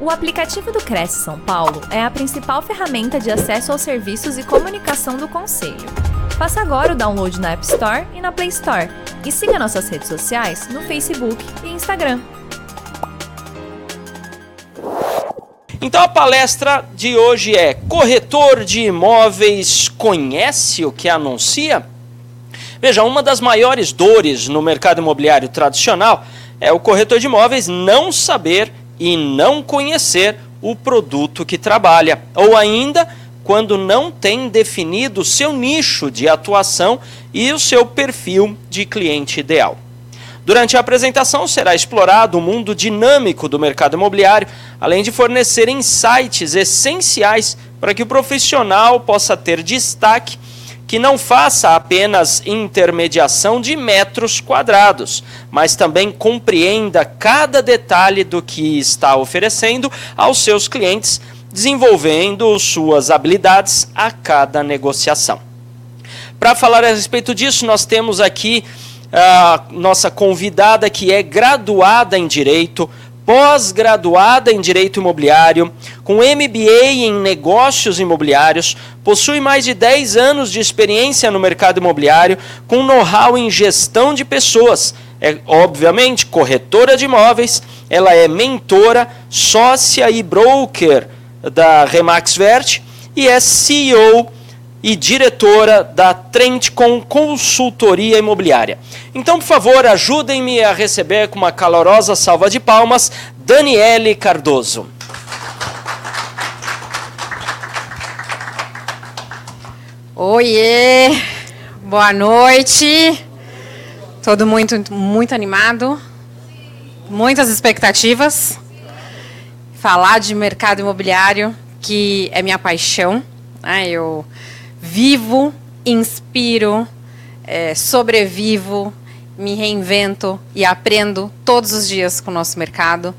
O aplicativo do Cresce São Paulo é a principal ferramenta de acesso aos serviços e comunicação do Conselho. Faça agora o download na App Store e na Play Store. E siga nossas redes sociais no Facebook e Instagram. Então a palestra de hoje é: Corretor de imóveis conhece o que anuncia? Veja, uma das maiores dores no mercado imobiliário tradicional é o corretor de imóveis não saber e não conhecer o produto que trabalha, ou ainda quando não tem definido o seu nicho de atuação e o seu perfil de cliente ideal. Durante a apresentação será explorado o mundo dinâmico do mercado imobiliário, além de fornecer insights essenciais para que o profissional possa ter destaque que não faça apenas intermediação de metros quadrados, mas também compreenda cada detalhe do que está oferecendo aos seus clientes, desenvolvendo suas habilidades a cada negociação. Para falar a respeito disso, nós temos aqui a nossa convidada que é graduada em Direito, pós-graduada em Direito Imobiliário, com MBA em Negócios Imobiliários, possui mais de 10 anos de experiência no mercado imobiliário, com know-how em gestão de pessoas. É, obviamente, corretora de imóveis, ela é mentora, sócia e broker da Remax Vert e é CEO e diretora da Trendcom Consultoria Imobiliária. Então, por favor, ajudem-me a receber com uma calorosa salva de palmas Daniele Cardoso. Oiê! Boa noite. Todo muito muito animado. Muitas expectativas. Falar de mercado imobiliário, que é minha paixão. Né? Eu vivo, inspiro, é, sobrevivo, me reinvento e aprendo todos os dias com o nosso mercado.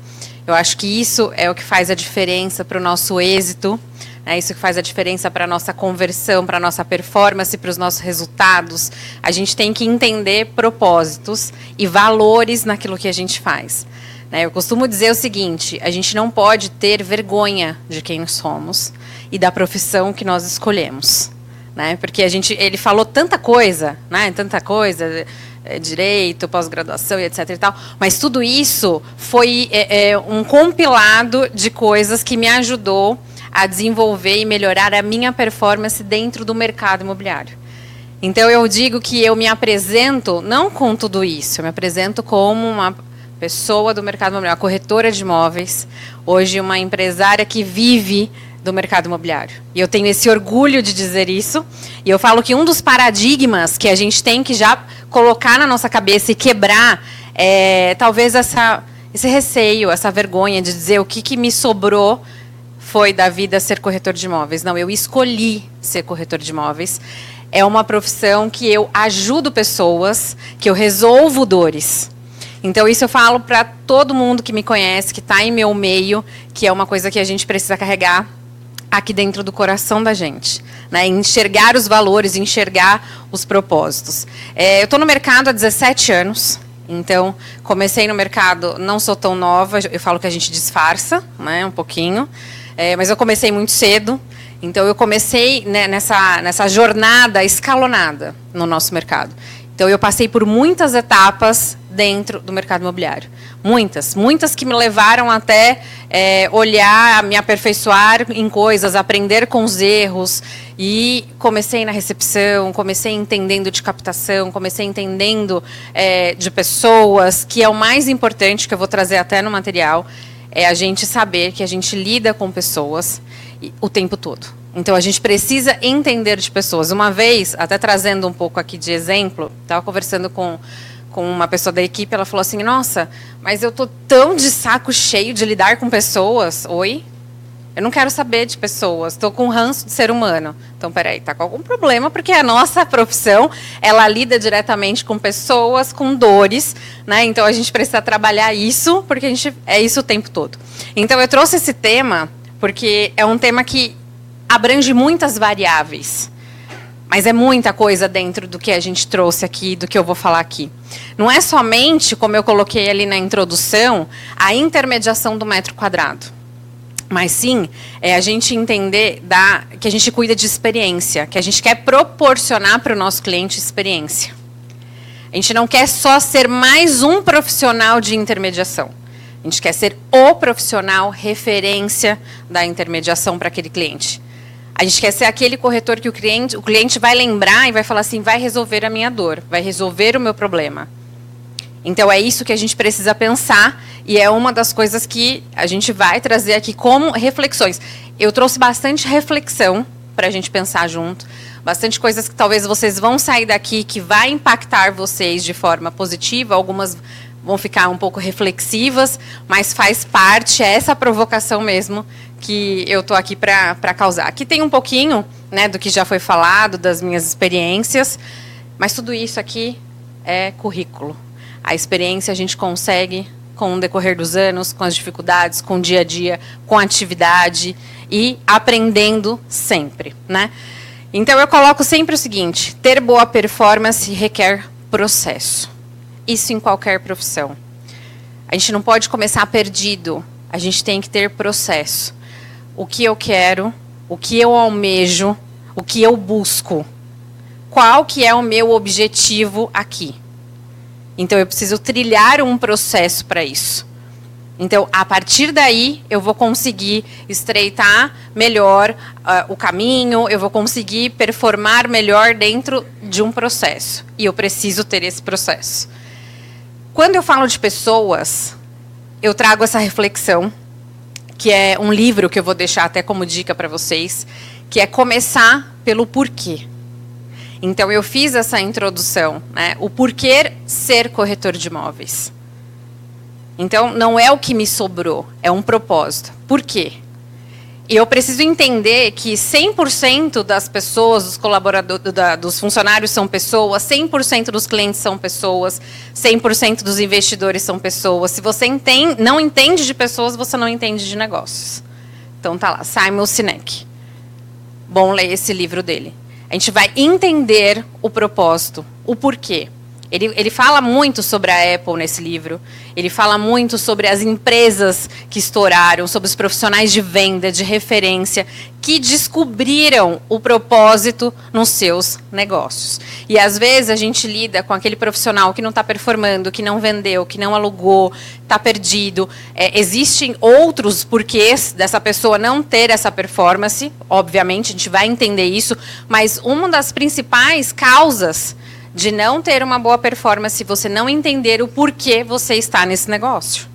Eu acho que isso é o que faz a diferença para o nosso êxito, é isso que faz a diferença para a nossa conversão, para a nossa performance, para os nossos resultados. A gente tem que entender propósitos e valores naquilo que a gente faz. Né? Eu costumo dizer o seguinte: a gente não pode ter vergonha de quem somos e da profissão que nós escolhemos né? Porque a gente, ele falou tanta coisa, né? Tanta coisa, é, direito, pós-graduação e etc. E tal, mas tudo isso foi é, é, um compilado de coisas que me ajudou a desenvolver e melhorar a minha performance dentro do mercado imobiliário. Então eu digo que eu me apresento não com tudo isso, eu me apresento como uma pessoa do mercado imobiliário, uma corretora de imóveis, hoje uma empresária que vive do mercado imobiliário. E eu tenho esse orgulho de dizer isso. E eu falo que um dos paradigmas que a gente tem que já colocar na nossa cabeça e quebrar é talvez essa, esse receio, essa vergonha de dizer o que, que me sobrou foi da vida ser corretor de imóveis. Não, eu escolhi ser corretor de imóveis. É uma profissão que eu ajudo pessoas, que eu resolvo dores. Então, isso eu falo para todo mundo que me conhece, que está em meu meio, que é uma coisa que a gente precisa carregar aqui dentro do coração da gente. Né? Enxergar os valores, enxergar os propósitos. É, eu estou no mercado há 17 anos. Então, comecei no mercado, não sou tão nova, eu falo que a gente disfarça, né, um pouquinho, é, mas eu comecei muito cedo. Então, eu comecei né, nessa, nessa jornada escalonada no nosso mercado. Então, eu passei por muitas etapas dentro do mercado imobiliário. Muitas, muitas que me levaram até é, olhar, me aperfeiçoar em coisas, aprender com os erros. E comecei na recepção, comecei entendendo de captação, comecei entendendo é, de pessoas, que é o mais importante que eu vou trazer até no material, é a gente saber que a gente lida com pessoas o tempo todo. Então a gente precisa entender de pessoas. Uma vez, até trazendo um pouco aqui de exemplo, estava conversando com com uma pessoa da equipe, ela falou assim: Nossa, mas eu tô tão de saco cheio de lidar com pessoas. Oi? Eu não quero saber de pessoas, estou com ranço de ser humano. Então, peraí, está com algum problema, porque a nossa profissão, ela lida diretamente com pessoas, com dores, né? Então, a gente precisa trabalhar isso, porque a gente é isso o tempo todo. Então, eu trouxe esse tema, porque é um tema que abrange muitas variáveis. Mas é muita coisa dentro do que a gente trouxe aqui, do que eu vou falar aqui. Não é somente, como eu coloquei ali na introdução, a intermediação do metro quadrado. mas sim é a gente entender da, que a gente cuida de experiência, que a gente quer proporcionar para o nosso cliente experiência. A gente não quer só ser mais um profissional de intermediação. A gente quer ser o profissional referência da intermediação para aquele cliente. A gente quer ser aquele corretor que o cliente, o cliente vai lembrar e vai falar assim, vai resolver a minha dor, vai resolver o meu problema. Então é isso que a gente precisa pensar e é uma das coisas que a gente vai trazer aqui como reflexões. Eu trouxe bastante reflexão para a gente pensar junto, bastante coisas que talvez vocês vão sair daqui que vai impactar vocês de forma positiva, algumas vão ficar um pouco reflexivas, mas faz parte, é essa provocação mesmo que eu estou aqui para causar. Aqui tem um pouquinho né, do que já foi falado, das minhas experiências, mas tudo isso aqui é currículo. A experiência a gente consegue com o decorrer dos anos, com as dificuldades, com o dia a dia, com a atividade e aprendendo sempre, né? Então eu coloco sempre o seguinte: ter boa performance requer processo. Isso em qualquer profissão. A gente não pode começar perdido. A gente tem que ter processo. O que eu quero, o que eu almejo, o que eu busco. Qual que é o meu objetivo aqui? Então eu preciso trilhar um processo para isso. Então, a partir daí, eu vou conseguir estreitar melhor uh, o caminho, eu vou conseguir performar melhor dentro de um processo. E eu preciso ter esse processo. Quando eu falo de pessoas, eu trago essa reflexão, que é um livro que eu vou deixar até como dica para vocês, que é começar pelo porquê. Então eu fiz essa introdução, né? O porquê ser corretor de imóveis. Então não é o que me sobrou, é um propósito. Por quê? E eu preciso entender que 100% das pessoas, dos colaboradores, da, dos funcionários são pessoas, 100% dos clientes são pessoas, 100% dos investidores são pessoas. Se você entende, não entende de pessoas, você não entende de negócios. Então tá lá, Simon Sinek. Bom ler esse livro dele. A gente vai entender o propósito, o porquê. Ele, ele fala muito sobre a Apple nesse livro. Ele fala muito sobre as empresas que estouraram, sobre os profissionais de venda, de referência, que descobriram o propósito nos seus negócios. E às vezes a gente lida com aquele profissional que não está performando, que não vendeu, que não alugou, está perdido. É, existem outros porquês dessa pessoa não ter essa performance. Obviamente, a gente vai entender isso. Mas uma das principais causas de não ter uma boa performance se você não entender o porquê você está nesse negócio.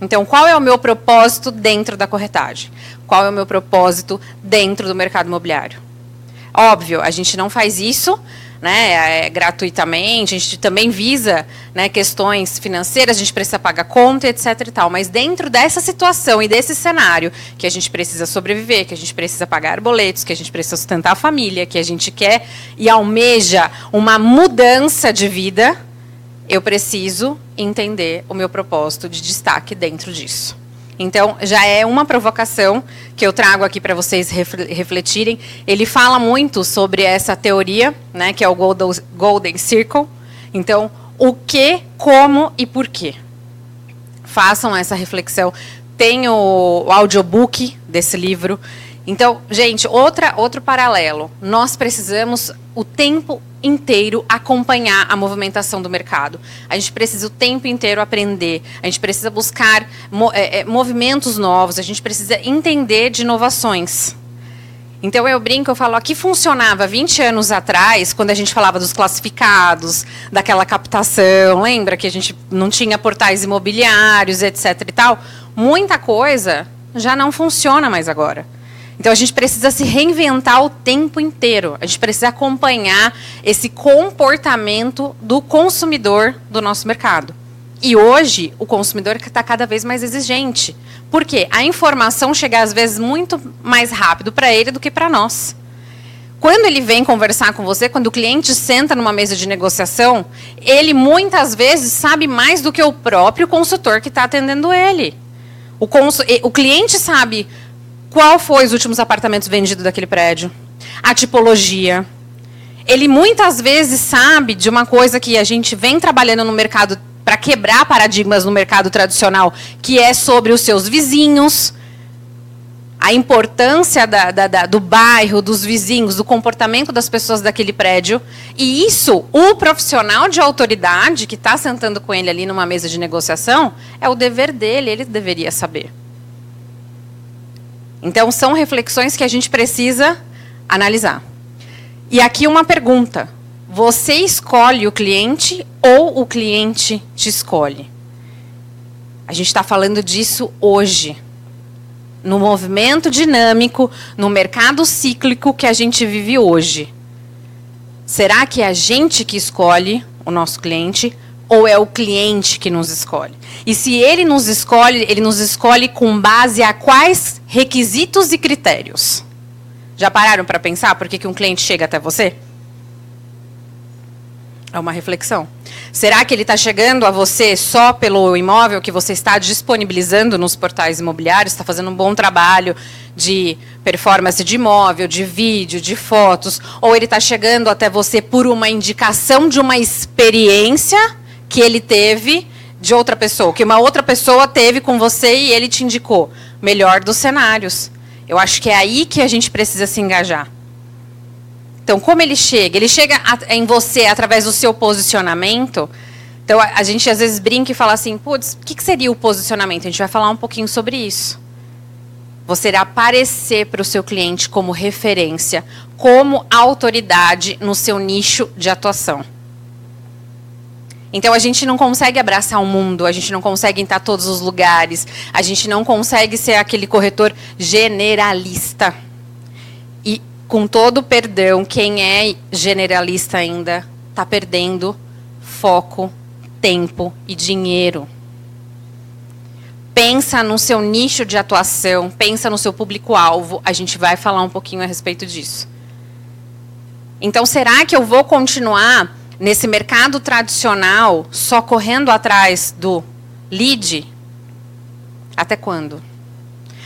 Então, qual é o meu propósito dentro da corretagem? Qual é o meu propósito dentro do mercado imobiliário? Óbvio, a gente não faz isso né, é, gratuitamente, a gente também visa né, questões financeiras, a gente precisa pagar conta, etc. e tal. Mas dentro dessa situação e desse cenário, que a gente precisa sobreviver, que a gente precisa pagar boletos, que a gente precisa sustentar a família, que a gente quer e almeja uma mudança de vida, eu preciso entender o meu propósito de destaque dentro disso. Então, já é uma provocação que eu trago aqui para vocês refletirem. Ele fala muito sobre essa teoria, né, que é o Golden Circle. Então, o que, como e por quê. Façam essa reflexão. Tem o, audiobook desse livro. Então, gente, outra, outro paralelo. Nós precisamos o tempo inteiro acompanhar a movimentação do mercado. A gente precisa o tempo inteiro aprender, a gente precisa buscar é, é, movimentos novos, a gente precisa entender de inovações. Então eu brinco, eu falo, aqui funcionava 20 anos atrás, quando a gente falava dos classificados, daquela captação, lembra que a gente não tinha portais imobiliários, etc e tal? Muita coisa já não funciona mais agora. Então a gente precisa se reinventar o tempo inteiro. A gente precisa acompanhar esse comportamento do consumidor do nosso mercado. E hoje o consumidor está cada vez mais exigente. Por quê? A informação chega às vezes muito mais rápido para ele do que para nós. Quando ele vem conversar com você, quando o cliente senta numa mesa de negociação, ele muitas vezes sabe mais do que o próprio consultor que está atendendo ele. O, o cliente sabe qual foi os últimos apartamentos vendidos daquele prédio? A tipologia. Ele muitas vezes sabe de uma coisa que a gente vem trabalhando no mercado para quebrar paradigmas no mercado tradicional, que é sobre os seus vizinhos. a importância da, da, da, do bairro, dos vizinhos, do comportamento das pessoas daquele prédio. E isso, o profissional de autoridade que está sentando com ele ali numa mesa de negociação, é o dever dele, ele deveria saber. Então, são reflexões que a gente precisa analisar. E aqui uma pergunta: você escolhe o cliente ou o cliente te escolhe? A gente está falando disso hoje no movimento dinâmico, no mercado cíclico que a gente vive hoje. Será que é a gente que escolhe o nosso cliente ou é o cliente que nos escolhe? E se ele nos escolhe, ele nos escolhe com base a quais requisitos e critérios? Já pararam para pensar por que, que um cliente chega até você? É uma reflexão. Será que ele está chegando a você só pelo imóvel que você está disponibilizando nos portais imobiliários? Está fazendo um bom trabalho de performance de imóvel, de vídeo, de fotos? Ou ele está chegando até você por uma indicação de uma experiência que ele teve de outra pessoa, que uma outra pessoa teve com você e ele te indicou? Melhor dos cenários. Eu acho que é aí que a gente precisa se engajar. Então, como ele chega? Ele chega em você através do seu posicionamento. Então, a, gente às vezes brinca e fala assim: putz, o que, seria o posicionamento? A gente vai falar um pouquinho sobre isso. Você aparecer para o seu cliente como referência, como autoridade no seu nicho de atuação. Então a gente não consegue abraçar o mundo, a gente não consegue estar todos os lugares, a gente não consegue ser aquele corretor generalista. E com todo perdão, quem é generalista ainda está perdendo foco, tempo e dinheiro. Pensa no seu nicho de atuação, pensa no seu público-alvo. A gente vai falar um pouquinho a respeito disso. Então, será que eu vou continuar nesse mercado tradicional só correndo atrás do lead? Até quando?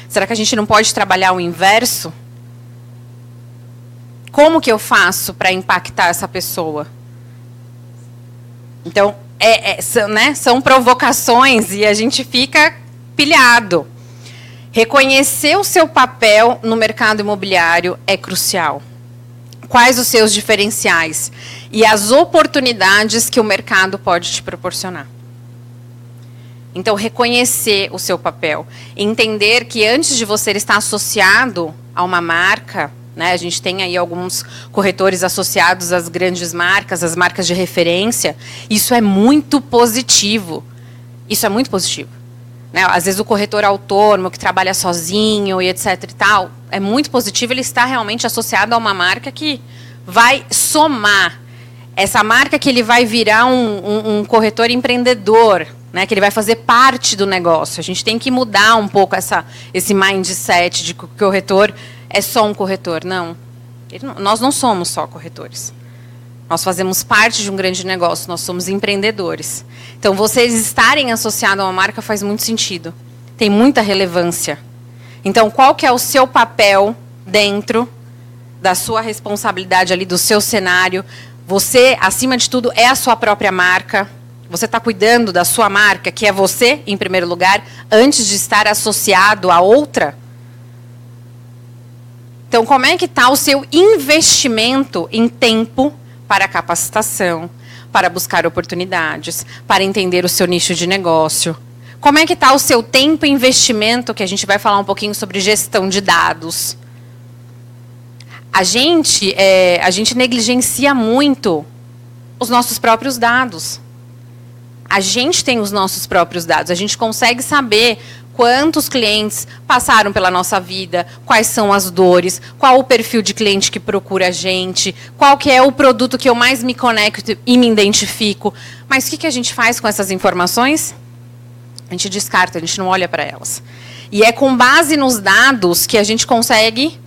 Será que a gente não pode trabalhar o inverso? Como que eu faço para impactar essa pessoa? Então, é, é, são, né, são provocações e a gente fica pilhado. Reconhecer o seu papel no mercado imobiliário é crucial. Quais os seus diferenciais e as oportunidades que o mercado pode te proporcionar? Então, reconhecer o seu papel. Entender que antes de você estar associado a uma marca, né? A gente tem aí alguns corretores associados às grandes marcas, às marcas de referência. Isso é muito positivo. Isso é muito positivo. Né? Às vezes o corretor autônomo que trabalha sozinho e etc e tal, é muito positivo ele está realmente associado a uma marca que vai somar. Essa marca que ele vai virar um, um, um corretor empreendedor, né, que ele vai fazer parte do negócio. A gente tem que mudar um pouco essa, esse mindset de que o corretor é só um corretor. Não. nós não somos só corretores. Nós fazemos parte de um grande negócio, nós somos empreendedores. Então, vocês estarem associados a uma marca faz muito sentido. Tem muita relevância. Então, qual que é o seu papel dentro da sua responsabilidade ali, do seu cenário? Você, acima de tudo, é a sua própria marca. Você está cuidando da sua marca, que é você, em primeiro lugar, antes de estar associado a outra? Então, como é que está o seu investimento em tempo para capacitação, para buscar oportunidades, para entender o seu nicho de negócio? Como é que está o seu tempo e investimento, que a gente vai falar um pouquinho sobre gestão de dados? A gente, é, a gente negligencia muito os nossos próprios dados. A gente tem os nossos próprios dados. A gente consegue saber quantos clientes passaram pela nossa vida, quais são as dores, qual o perfil de cliente que procura a gente, qual que é o produto que eu mais me conecto e me identifico. Mas o que, que a gente faz com essas informações? A gente descarta, a gente não olha para elas. E é com base nos dados que a gente consegue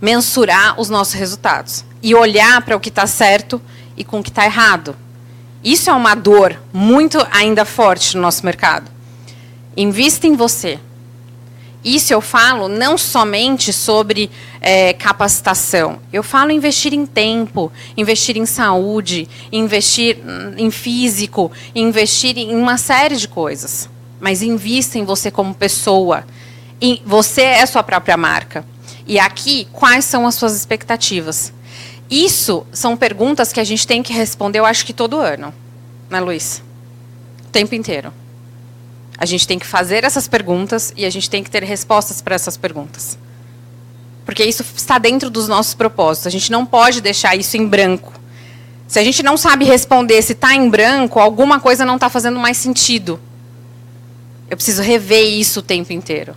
mensurar os nossos resultados e olhar para o que está certo e com o que está errado. Isso é uma dor muito ainda forte no nosso mercado. Invista em você. Isso eu falo não somente sobre é, capacitação. Eu falo investir em tempo, investir em saúde, investir em físico, investir em uma série de coisas. Mas invista em você como pessoa. você é sua própria marca. E aqui, quais são as suas expectativas? Isso são perguntas que a gente tem que responder, eu acho que todo ano, né, Luiz? O tempo inteiro. A gente tem que fazer essas perguntas e a gente tem que ter respostas para essas perguntas. Porque isso está dentro dos nossos propósitos. A gente não pode deixar isso em branco. Se a gente não sabe responder se está em branco, alguma coisa não está fazendo mais sentido. Eu preciso rever isso o tempo inteiro.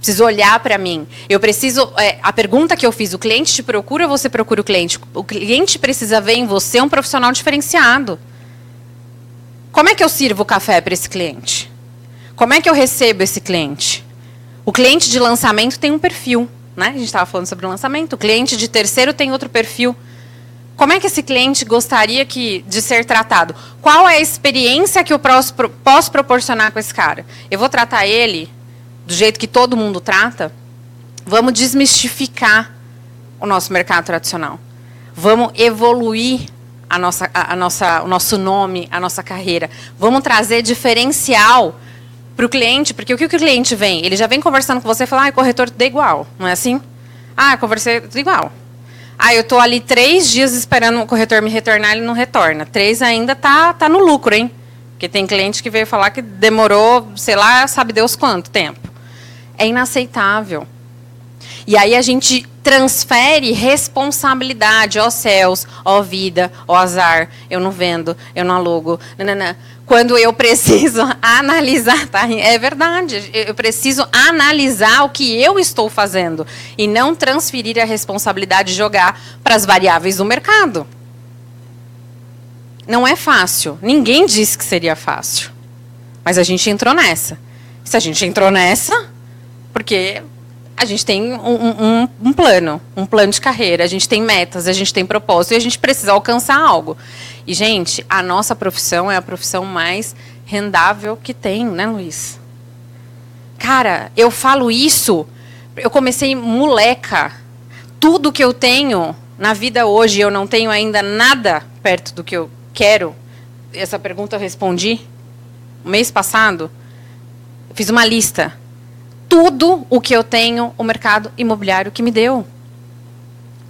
Preciso olhar para mim. Eu preciso. É, a pergunta que eu fiz: o cliente te procura ou você procura o cliente? O cliente precisa ver em você um profissional diferenciado. Como é que eu sirvo o café para esse cliente? Como é que eu recebo esse cliente? O cliente de lançamento tem um perfil, né? A gente estava falando sobre o lançamento. O cliente de terceiro tem outro perfil. Como é que esse cliente gostaria que, de ser tratado? Qual é a experiência que eu posso, posso proporcionar com esse cara? Eu vou tratar ele do jeito que todo mundo trata? Vamos desmistificar o nosso mercado tradicional. Vamos evoluir a nossa, a, a nossa, o nosso nome, a nossa carreira. Vamos trazer diferencial para o cliente, porque o que o cliente vem? Ele já vem conversando com você e fala, ah, corretor tudo é igual, não é assim? Ah, conversei tudo igual. Ah, eu estou ali três dias esperando o corretor me retornar, ele não retorna. Três ainda tá, tá no lucro, hein? Porque tem cliente que veio falar que demorou, sei lá, sabe Deus quanto tempo. É inaceitável. E aí a gente transfere responsabilidade, ó céus, ó vida, ó azar, eu não vendo, eu não alugo, nanana. Quando eu preciso analisar, tá? É verdade, eu preciso analisar o que eu estou fazendo e não transferir a responsabilidade e jogar para as variáveis do mercado. Não é fácil, ninguém disse que seria fácil. Mas a gente entrou nessa. Se a gente entrou nessa, porque a gente tem um, um, um, plano, um plano de carreira, a gente tem metas, a gente tem propósito e a gente precisa alcançar algo. E, gente, a nossa profissão é a profissão mais rendável que tem, né, Luiz? Cara, eu falo isso, eu comecei moleca. Tudo que eu tenho na vida hoje, eu não tenho ainda nada perto do que eu quero. Essa pergunta eu respondi mês passado. Fiz uma lista tudo o que eu tenho, o mercado imobiliário que me deu.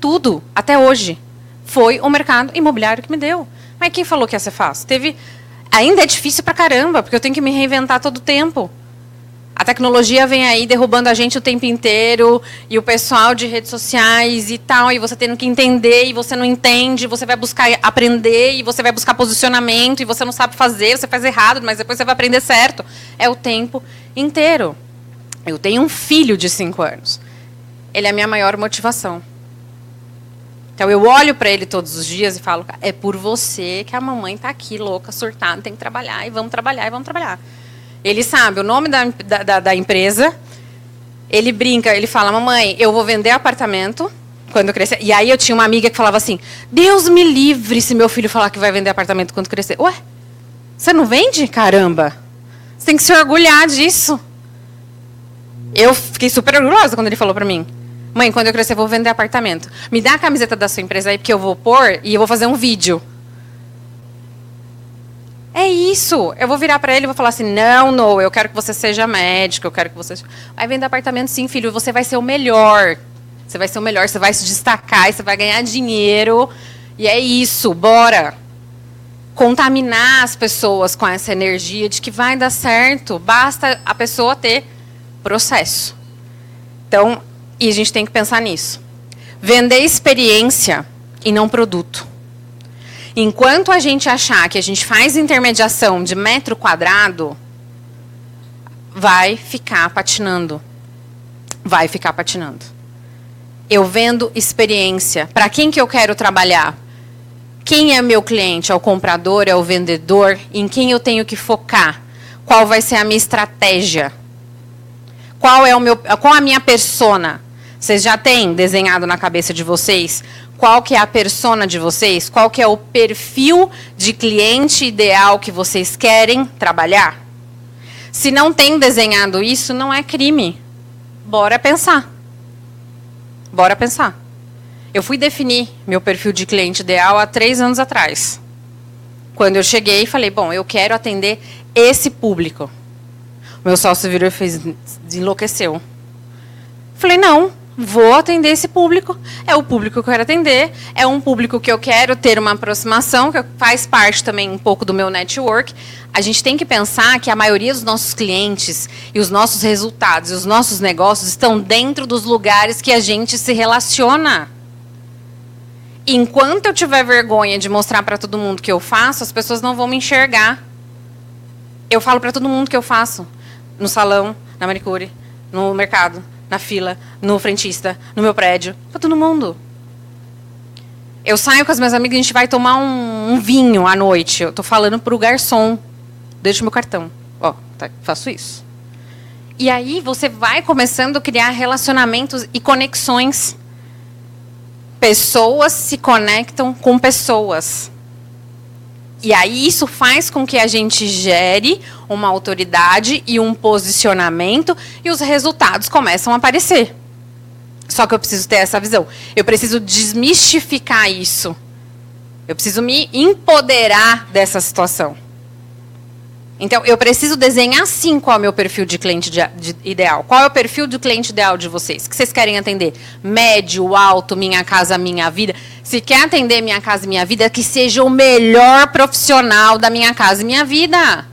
Tudo, até hoje, foi o mercado imobiliário que me deu. Mas quem falou que ia ser fácil? Teve. Ainda é difícil pra caramba, porque eu tenho que me reinventar todo o tempo. A tecnologia vem aí derrubando a gente o tempo inteiro, e o pessoal de redes sociais e tal, e você tendo que entender, e você não entende, você vai buscar aprender, e você vai buscar posicionamento, e você não sabe fazer, você faz errado, mas depois você vai aprender certo. É o tempo inteiro. Eu tenho um filho de cinco anos. Ele é a minha maior motivação. Então eu olho para ele todos os dias e falo: é por você que a mamãe está aqui louca, surtada, tem que trabalhar e vamos trabalhar e vamos trabalhar. Ele sabe o nome da, da, da empresa. Ele brinca, ele fala: mamãe, eu vou vender apartamento quando crescer. E aí eu tinha uma amiga que falava assim: Deus me livre se meu filho falar que vai vender apartamento quando crescer. Ué, você não vende? Caramba! Você tem que se orgulhar disso. Eu fiquei super orgulhosa quando ele falou para mim. Mãe, quando eu crescer, eu vou vender apartamento. Me dá a camiseta da sua empresa aí, porque eu vou pôr e eu vou fazer um vídeo. É isso. Eu vou virar para ele e vou falar assim: não, não, eu quero que você seja médico, eu quero que você. Vai vender apartamento, sim, filho. Você vai ser o melhor. Você vai ser o melhor, você vai se destacar, você vai ganhar dinheiro. E é isso, bora. Contaminar as pessoas com essa energia de que vai dar certo. Basta a pessoa ter processo. Então, e a gente tem que pensar nisso. Vender experiência e não produto. Enquanto a gente achar que a gente faz intermediação de metro quadrado, vai ficar patinando. Vai ficar patinando. Eu vendo experiência. Para quem que eu quero trabalhar? Quem é meu cliente? É o comprador? É o vendedor? Em quem eu tenho que focar? Qual vai ser a minha estratégia? Qual é o meu, qual a minha persona? Vocês já têm desenhado na cabeça de vocês qual que é a persona de vocês? Qual que é o perfil de cliente ideal que vocês querem trabalhar? Se não tem desenhado isso, não é crime. Bora pensar. Bora pensar. Eu fui definir meu perfil de cliente ideal há três anos atrás. Quando eu cheguei, falei, bom, eu quero atender esse público. Meu sócio virou e fez, enlouqueceu. Falei, não, vou atender esse público. É o público que eu quero atender, é um público que eu quero ter uma aproximação, que faz parte também um pouco do meu network. A gente tem que pensar que a maioria dos nossos clientes e os nossos resultados e os nossos negócios estão dentro dos lugares que a gente se relaciona. Enquanto eu tiver vergonha de mostrar para todo mundo que eu faço, as pessoas não vão me enxergar. Eu falo para todo mundo que eu faço. No salão, na manicure, no mercado, na fila, no frentista, no meu prédio, para todo mundo. Eu saio com as minhas amigas, a gente vai tomar um, um vinho à noite. Eu tô falando pro garçom, deixa meu cartão. Ó, tá, faço isso. E aí você vai começando a criar relacionamentos e conexões. Pessoas se conectam com pessoas. E aí isso faz com que a gente gere uma autoridade e um posicionamento e os resultados começam a aparecer. Só que eu preciso ter essa visão. Eu preciso desmistificar isso. Eu preciso me empoderar dessa situação. Então, eu preciso desenhar sim qual é o meu perfil de cliente de, de, ideal. Qual é o perfil do cliente ideal de vocês? O que vocês querem atender? Médio, alto, minha casa, minha vida. Se quer atender minha casa minha vida, que seja o melhor profissional da minha casa minha vida.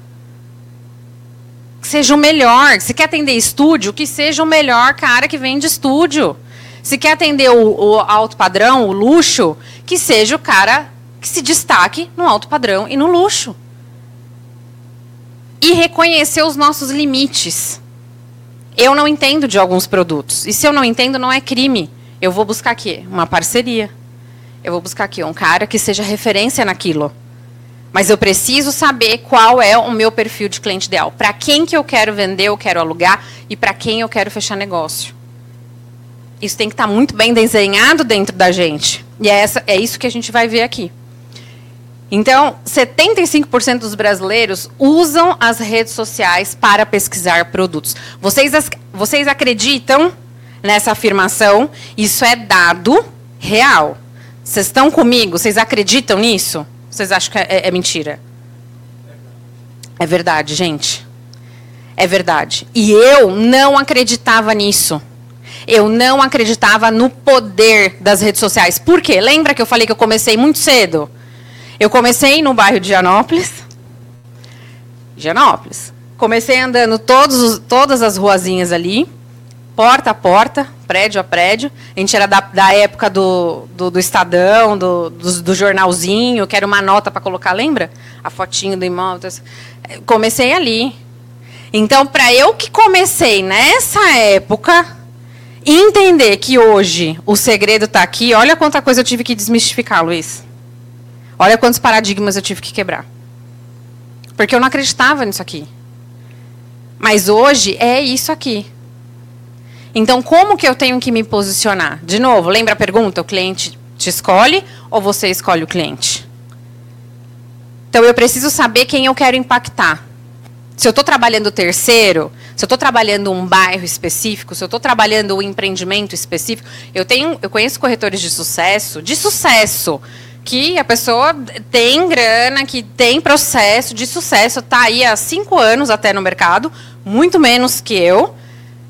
Que seja o melhor. Se quer atender estúdio, que seja o melhor cara que vende estúdio. Se quer atender o, o alto padrão, o luxo, que seja o cara que se destaque no alto padrão e no luxo e reconhecer os nossos limites. Eu não entendo de alguns produtos. E se eu não entendo, não é crime. Eu vou buscar aqui uma parceria. Eu vou buscar aqui um cara que seja referência naquilo. Mas eu preciso saber qual é o meu perfil de cliente ideal. Para quem que eu quero vender, eu quero alugar e para quem eu quero fechar negócio. Isso tem que estar tá muito bem desenhado dentro da gente. E é, essa, é isso que a gente vai ver aqui. Então, 75% dos brasileiros usam as redes sociais para pesquisar produtos. Vocês, vocês acreditam nessa afirmação? Isso é dado real. Vocês estão comigo? Vocês acreditam nisso? Vocês acham que é, é, é mentira? É verdade, gente. É verdade. E eu não acreditava nisso. Eu não acreditava no poder das redes sociais. Por quê? Lembra que eu falei que eu comecei muito cedo? Eu comecei no bairro de Janópolis. Janópolis. Comecei andando todos, todas as ruazinhas ali, porta a porta, prédio a prédio. A gente era da, da época do, do, do Estadão, do, do, do, jornalzinho, que era uma nota para colocar, lembra? A fotinho do imóvel. Comecei ali. Então, para eu que comecei nessa época, entender que hoje o segredo está aqui, olha quanta coisa eu tive que desmistificar, Luiz. Olha quantos paradigmas eu tive que quebrar. Porque eu não acreditava nisso aqui. Mas hoje é isso aqui. Então, como que eu tenho que me posicionar? De novo, lembra a pergunta? O cliente te escolhe ou você escolhe o cliente? Então, eu preciso saber quem eu quero impactar. Se eu estou trabalhando terceiro, se eu estou trabalhando um bairro específico, se eu estou trabalhando um empreendimento específico, eu tenho, eu conheço corretores de sucesso, de sucesso, que a pessoa tem grana, que tem processo de sucesso, está aí há cinco anos até no mercado, muito menos que eu.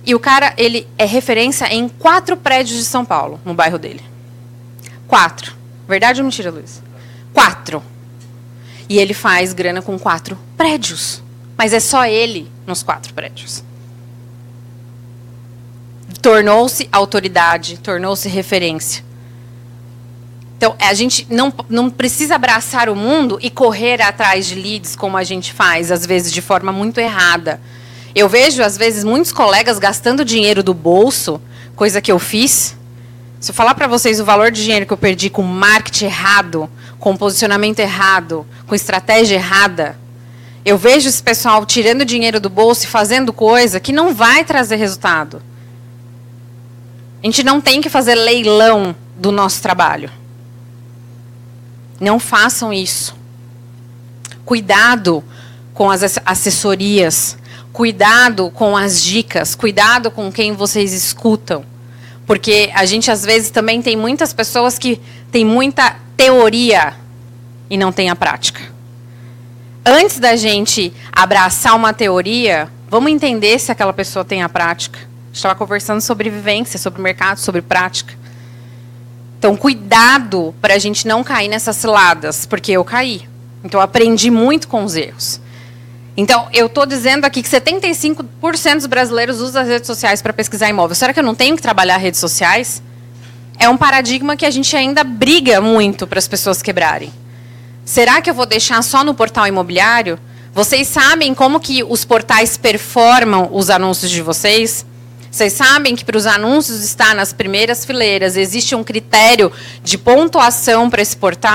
E o cara, ele é referência em quatro prédios de São Paulo, no bairro dele. Quatro. Verdade ou mentira, Luiz? Quatro. E ele faz grana com quatro prédios. Mas é só ele nos quatro prédios. Tornou-se autoridade, tornou-se referência. Então, a gente não, não precisa abraçar o mundo e correr atrás de leads como a gente faz, às vezes de forma muito errada. Eu vejo, às vezes, muitos colegas gastando dinheiro do bolso, coisa que eu fiz. Se eu falar para vocês o valor de dinheiro que eu perdi com marketing errado, com posicionamento errado, com estratégia errada, eu vejo esse pessoal tirando dinheiro do bolso e fazendo coisa que não vai trazer resultado. A gente não tem que fazer leilão do nosso trabalho. Não façam isso. Cuidado com as assessorias, cuidado com as dicas, cuidado com quem vocês escutam. Porque a gente às vezes também tem muitas pessoas que têm muita teoria e não tem a prática. Antes da gente abraçar uma teoria, vamos entender se aquela pessoa tem a prática. estava conversando sobre vivência, sobre mercado, sobre prática. Então, cuidado para a gente não cair nessas ciladas, porque eu caí. Então, eu aprendi muito com os erros. Então, eu estou dizendo aqui que 75% dos brasileiros usam as redes sociais para pesquisar imóvel. Será que eu não tenho que trabalhar redes sociais? É um paradigma que a gente ainda briga muito para as pessoas quebrarem. Será que eu vou deixar só no portal imobiliário? Vocês sabem como que os portais performam os anúncios de vocês? Vocês sabem que para os anúncios estar nas primeiras fileiras existe um critério de pontuação para esse portal?